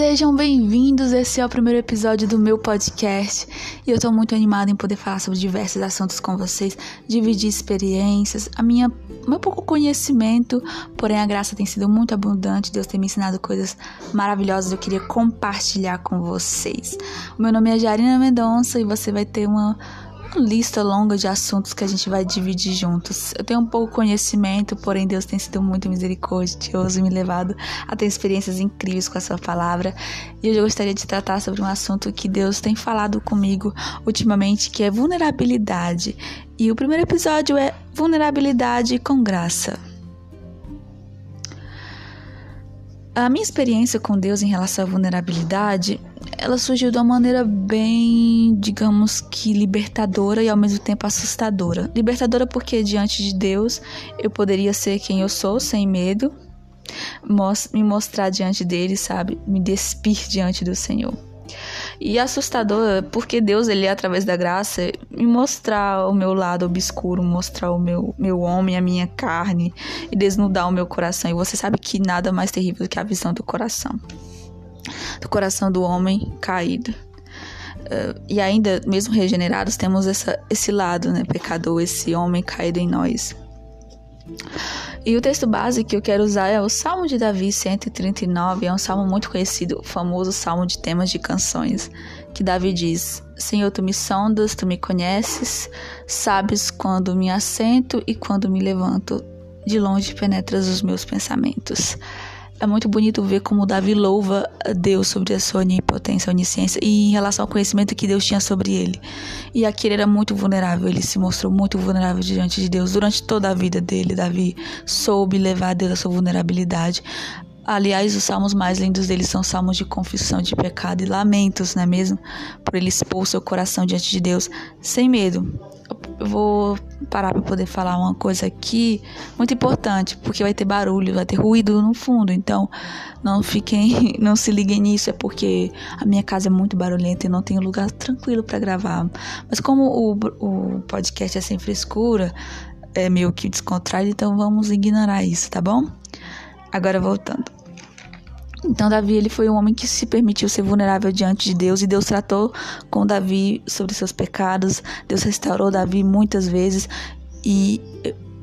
Sejam bem-vindos. Esse é o primeiro episódio do meu podcast e eu estou muito animada em poder falar sobre diversos assuntos com vocês, dividir experiências, a minha meu pouco conhecimento, porém a graça tem sido muito abundante. Deus tem me ensinado coisas maravilhosas. Eu queria compartilhar com vocês. Meu nome é Jarina Mendonça e você vai ter uma uma lista longa de assuntos que a gente vai dividir juntos. Eu tenho um pouco conhecimento, porém Deus tem sido muito misericordioso e me levado a ter experiências incríveis com a sua palavra. E hoje eu gostaria de tratar sobre um assunto que Deus tem falado comigo ultimamente, que é vulnerabilidade. E o primeiro episódio é vulnerabilidade com graça. A minha experiência com Deus em relação à vulnerabilidade ela surgiu de uma maneira bem, digamos que libertadora e ao mesmo tempo assustadora. Libertadora porque diante de Deus eu poderia ser quem eu sou sem medo, me mostrar diante dele, sabe? Me despir diante do Senhor. E assustador porque Deus, ele através da graça, me mostrar o meu lado obscuro, mostrar o meu, meu homem, a minha carne e desnudar o meu coração. E você sabe que nada mais terrível do que a visão do coração do coração do homem caído. Uh, e ainda, mesmo regenerados, temos essa, esse lado, né, pecador, esse homem caído em nós. E o texto base que eu quero usar é o Salmo de Davi 139, é um salmo muito conhecido, o famoso salmo de temas de canções, que Davi diz: Senhor, tu me sondas, tu me conheces, sabes quando me assento e quando me levanto, de longe penetras os meus pensamentos é muito bonito ver como Davi louva Deus sobre a sua onipotência, onisciência e em relação ao conhecimento que Deus tinha sobre ele. E aqui ele era muito vulnerável, ele se mostrou muito vulnerável diante de Deus durante toda a vida dele. Davi soube levar a Deus a sua vulnerabilidade. Aliás, os salmos mais lindos dele são salmos de confissão de pecado e lamentos, não é mesmo? Por ele expor seu coração diante de Deus sem medo eu vou parar para poder falar uma coisa aqui muito importante, porque vai ter barulho, vai ter ruído no fundo. Então, não fiquem, não se liguem nisso, é porque a minha casa é muito barulhenta e não tenho lugar tranquilo para gravar. Mas como o, o podcast é sem frescura, é meio que descontraído, então vamos ignorar isso, tá bom? Agora voltando. Então Davi ele foi um homem que se permitiu ser vulnerável diante de Deus e Deus tratou com Davi sobre seus pecados. Deus restaurou Davi muitas vezes e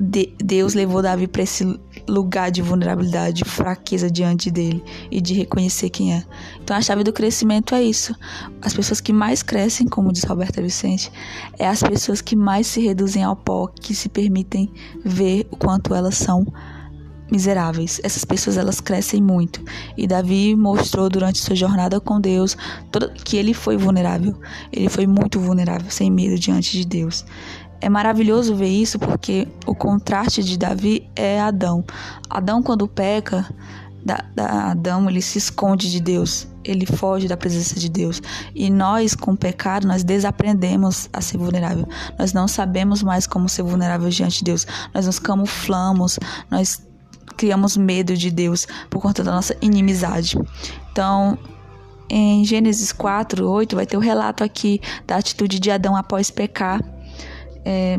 de, Deus levou Davi para esse lugar de vulnerabilidade, de fraqueza diante dele e de reconhecer quem é. Então a chave do crescimento é isso. As pessoas que mais crescem, como diz Roberta Vicente, é as pessoas que mais se reduzem ao pó, que se permitem ver o quanto elas são miseráveis. Essas pessoas elas crescem muito. E Davi mostrou durante sua jornada com Deus que ele foi vulnerável. Ele foi muito vulnerável, sem medo diante de Deus. É maravilhoso ver isso porque o contraste de Davi é Adão. Adão quando peca, da, da Adão ele se esconde de Deus, ele foge da presença de Deus. E nós, com o pecado, nós desaprendemos a ser vulnerável. Nós não sabemos mais como ser vulnerável diante de Deus. Nós nos camuflamos, nós criamos medo de Deus por conta da nossa inimizade. Então, em Gênesis 4, 8, vai ter o relato aqui da atitude de Adão após pecar. É,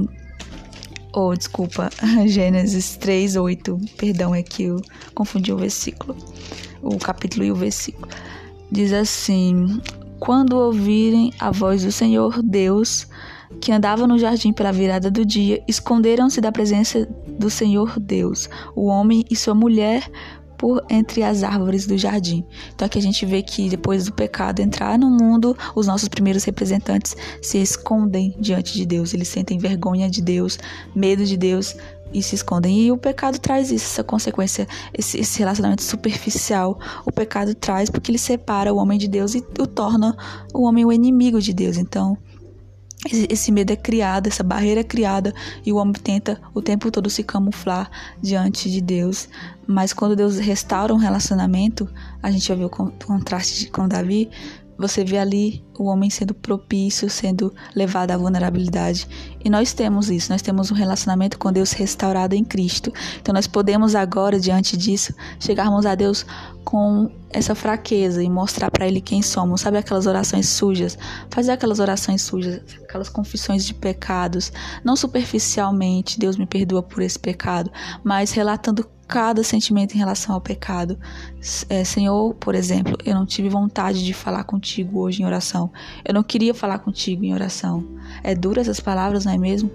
oh, desculpa, Gênesis 3, 8, perdão, é que eu confundi o versículo, o capítulo e o versículo. Diz assim: Quando ouvirem a voz do Senhor Deus, que andava no jardim pela virada do dia, esconderam-se da presença do Senhor Deus, o homem e sua mulher, por entre as árvores do jardim. Então aqui a gente vê que depois do pecado entrar no mundo, os nossos primeiros representantes se escondem diante de Deus, eles sentem vergonha de Deus, medo de Deus e se escondem. E o pecado traz isso, essa consequência, esse, esse relacionamento superficial. O pecado traz porque ele separa o homem de Deus e o torna o homem o inimigo de Deus. Então, esse medo é criado, essa barreira é criada e o homem tenta o tempo todo se camuflar diante de Deus. Mas quando Deus restaura um relacionamento, a gente já viu o contraste com Davi, você vê ali o homem sendo propício, sendo levado à vulnerabilidade. E nós temos isso, nós temos um relacionamento com Deus restaurado em Cristo. Então nós podemos agora, diante disso, chegarmos a Deus com essa fraqueza e mostrar para Ele quem somos. Sabe aquelas orações sujas? Fazer aquelas orações sujas, aquelas confissões de pecados, não superficialmente, Deus me perdoa por esse pecado, mas relatando cada sentimento em relação ao pecado. É, Senhor, por exemplo, eu não tive vontade de falar contigo hoje em oração. Eu não queria falar contigo em oração. É dura essas palavras, não é mesmo?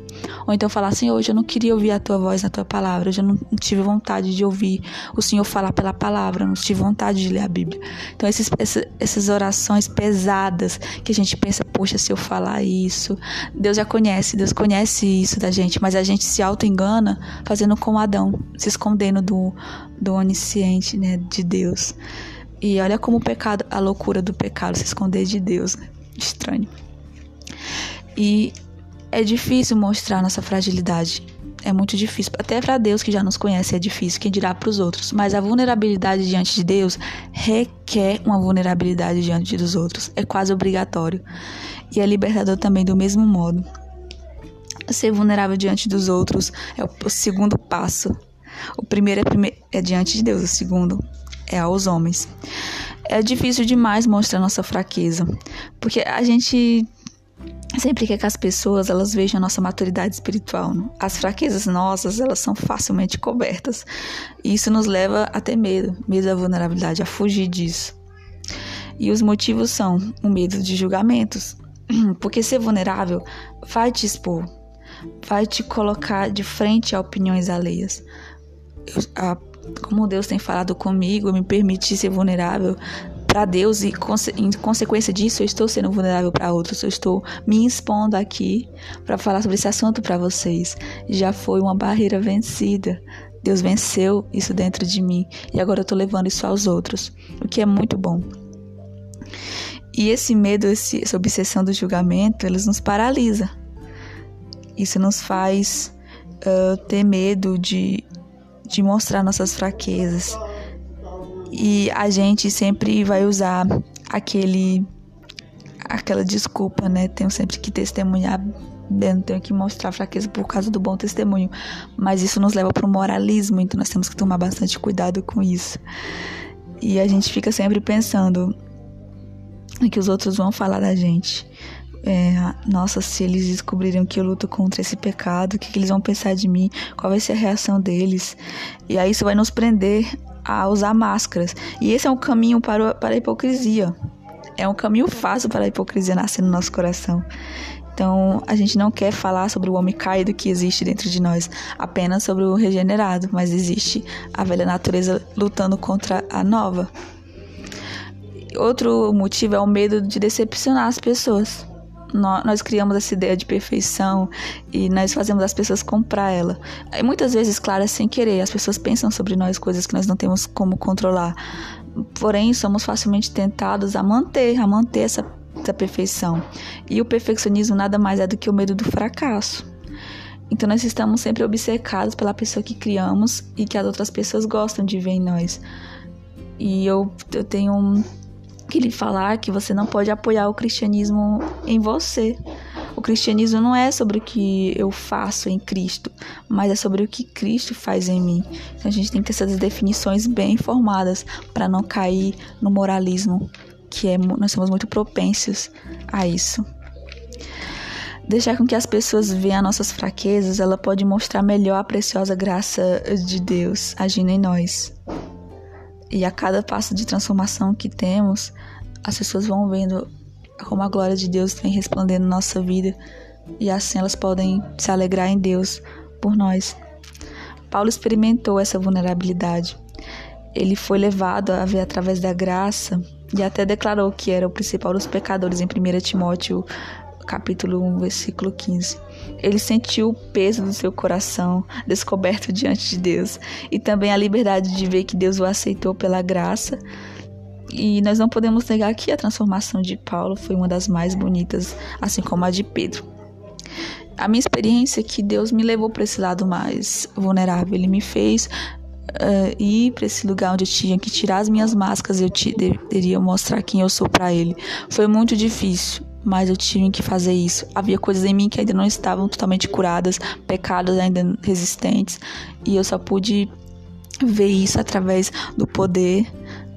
Ou então falar, Senhor, hoje eu não queria ouvir a tua voz na tua palavra. Hoje eu não tive vontade de ouvir o Senhor falar pela palavra. Eu não tive vontade de ler a Bíblia. Então, esses, essas orações pesadas que a gente pensa, poxa, se eu falar isso. Deus já conhece, Deus conhece isso da gente, mas a gente se auto-engana fazendo como Adão, se escondendo do, do onisciente, né, de Deus. E olha como o pecado, a loucura do pecado, se esconder de Deus, né? Estranho. E é difícil mostrar nossa fragilidade. É muito difícil. Até para Deus que já nos conhece é difícil, quem dirá para os outros. Mas a vulnerabilidade diante de Deus requer uma vulnerabilidade diante dos outros. É quase obrigatório. E é libertador também do mesmo modo. Ser vulnerável diante dos outros é o segundo passo. O primeiro é, prime é diante de Deus, o segundo é aos homens. É difícil demais mostrar nossa fraqueza, porque a gente sempre quer que as pessoas elas vejam a nossa maturidade espiritual. Né? As fraquezas nossas, elas são facilmente cobertas. E isso nos leva a ter medo, medo da vulnerabilidade, a fugir disso. E os motivos são o medo de julgamentos, porque ser vulnerável vai te expor, vai te colocar de frente a opiniões alheias. A, como Deus tem falado comigo, me permite ser vulnerável para Deus e em consequência disso eu estou sendo vulnerável para outros, eu estou me expondo aqui para falar sobre esse assunto para vocês. Já foi uma barreira vencida. Deus venceu isso dentro de mim e agora eu estou levando isso aos outros, o que é muito bom. E esse medo, esse, essa obsessão do julgamento, eles nos paralisa. Isso nos faz uh, ter medo de, de mostrar nossas fraquezas. E a gente sempre vai usar aquele aquela desculpa, né? Tenho sempre que testemunhar não tenho que mostrar fraqueza por causa do bom testemunho. Mas isso nos leva para o moralismo, então nós temos que tomar bastante cuidado com isso. E a gente fica sempre pensando, que os outros vão falar da gente. É, nossa, se eles descobrirem que eu luto contra esse pecado, o que, que eles vão pensar de mim? Qual vai ser a reação deles? E aí isso vai nos prender a usar máscaras. E esse é um caminho para, para a hipocrisia. É um caminho fácil para a hipocrisia nascer no nosso coração. Então, a gente não quer falar sobre o homem caído que existe dentro de nós, apenas sobre o regenerado, mas existe a velha natureza lutando contra a nova. Outro motivo é o medo de decepcionar as pessoas. Nós, criamos essa ideia de perfeição e nós fazemos as pessoas comprar ela. E muitas vezes, claro, é sem querer. As pessoas pensam sobre nós coisas que nós não temos como controlar. Porém, somos facilmente tentados a manter, a manter essa, essa perfeição. E o perfeccionismo nada mais é do que o medo do fracasso. Então nós estamos sempre obcecados pela pessoa que criamos e que as outras pessoas gostam de ver em nós. E eu, eu tenho um, que lhe falar que você não pode apoiar o cristianismo em você. O cristianismo não é sobre o que eu faço em Cristo, mas é sobre o que Cristo faz em mim. Então a gente tem que ter essas definições bem formadas para não cair no moralismo, que é nós somos muito propensos a isso. Deixar com que as pessoas vejam nossas fraquezas, ela pode mostrar melhor a preciosa graça de Deus agindo em nós. E a cada passo de transformação que temos, as pessoas vão vendo como a glória de Deus vem resplandendo nossa vida e assim elas podem se alegrar em Deus por nós. Paulo experimentou essa vulnerabilidade. Ele foi levado a ver através da graça e até declarou que era o principal dos pecadores em 1 Timóteo capítulo 1, versículo 15. Ele sentiu o peso do seu coração descoberto diante de Deus e também a liberdade de ver que Deus o aceitou pela graça. E nós não podemos negar que a transformação de Paulo foi uma das mais bonitas, assim como a de Pedro. A minha experiência é que Deus me levou para esse lado mais vulnerável. Ele me fez uh, ir para esse lugar onde eu tinha que tirar as minhas máscaras e eu te, deveria mostrar quem eu sou para Ele. Foi muito difícil mas eu tive que fazer isso. Havia coisas em mim que ainda não estavam totalmente curadas, pecados ainda resistentes, e eu só pude ver isso através do poder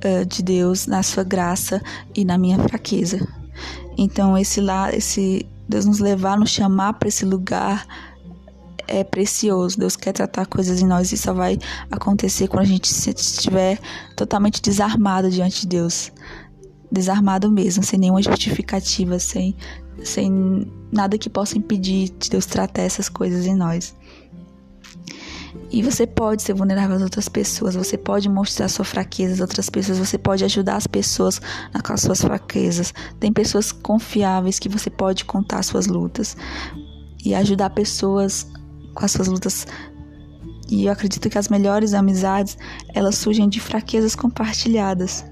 uh, de Deus, na sua graça e na minha fraqueza. Então esse lá, esse Deus nos levar, nos chamar para esse lugar é precioso. Deus quer tratar coisas em nós e só vai acontecer quando a gente estiver totalmente desarmado diante de Deus. Desarmado mesmo, sem nenhuma justificativa, sem, sem nada que possa impedir de Deus tratar essas coisas em nós. E você pode ser vulnerável às outras pessoas, você pode mostrar sua fraqueza às outras pessoas, você pode ajudar as pessoas com as suas fraquezas. Tem pessoas confiáveis que você pode contar suas lutas e ajudar pessoas com as suas lutas. E eu acredito que as melhores amizades, elas surgem de fraquezas compartilhadas.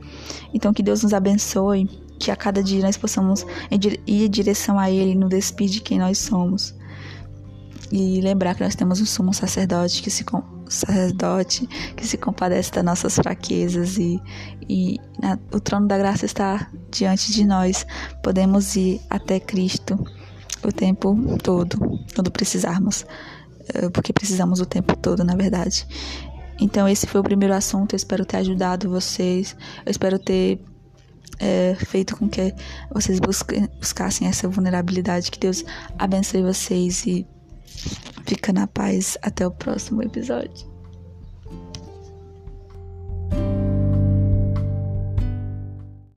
Então que Deus nos abençoe, que a cada dia nós possamos ir em direção a Ele, no despir de quem nós somos. E lembrar que nós temos um sumo sacerdote que se sacerdote que se compadece das nossas fraquezas e, e o trono da graça está diante de nós. Podemos ir até Cristo o tempo todo, quando precisarmos, eh, porque precisamos o tempo todo, na verdade. Então, esse foi o primeiro assunto. Eu espero ter ajudado vocês. Eu espero ter é, feito com que vocês busquem, buscassem essa vulnerabilidade. Que Deus abençoe vocês e fica na paz. Até o próximo episódio.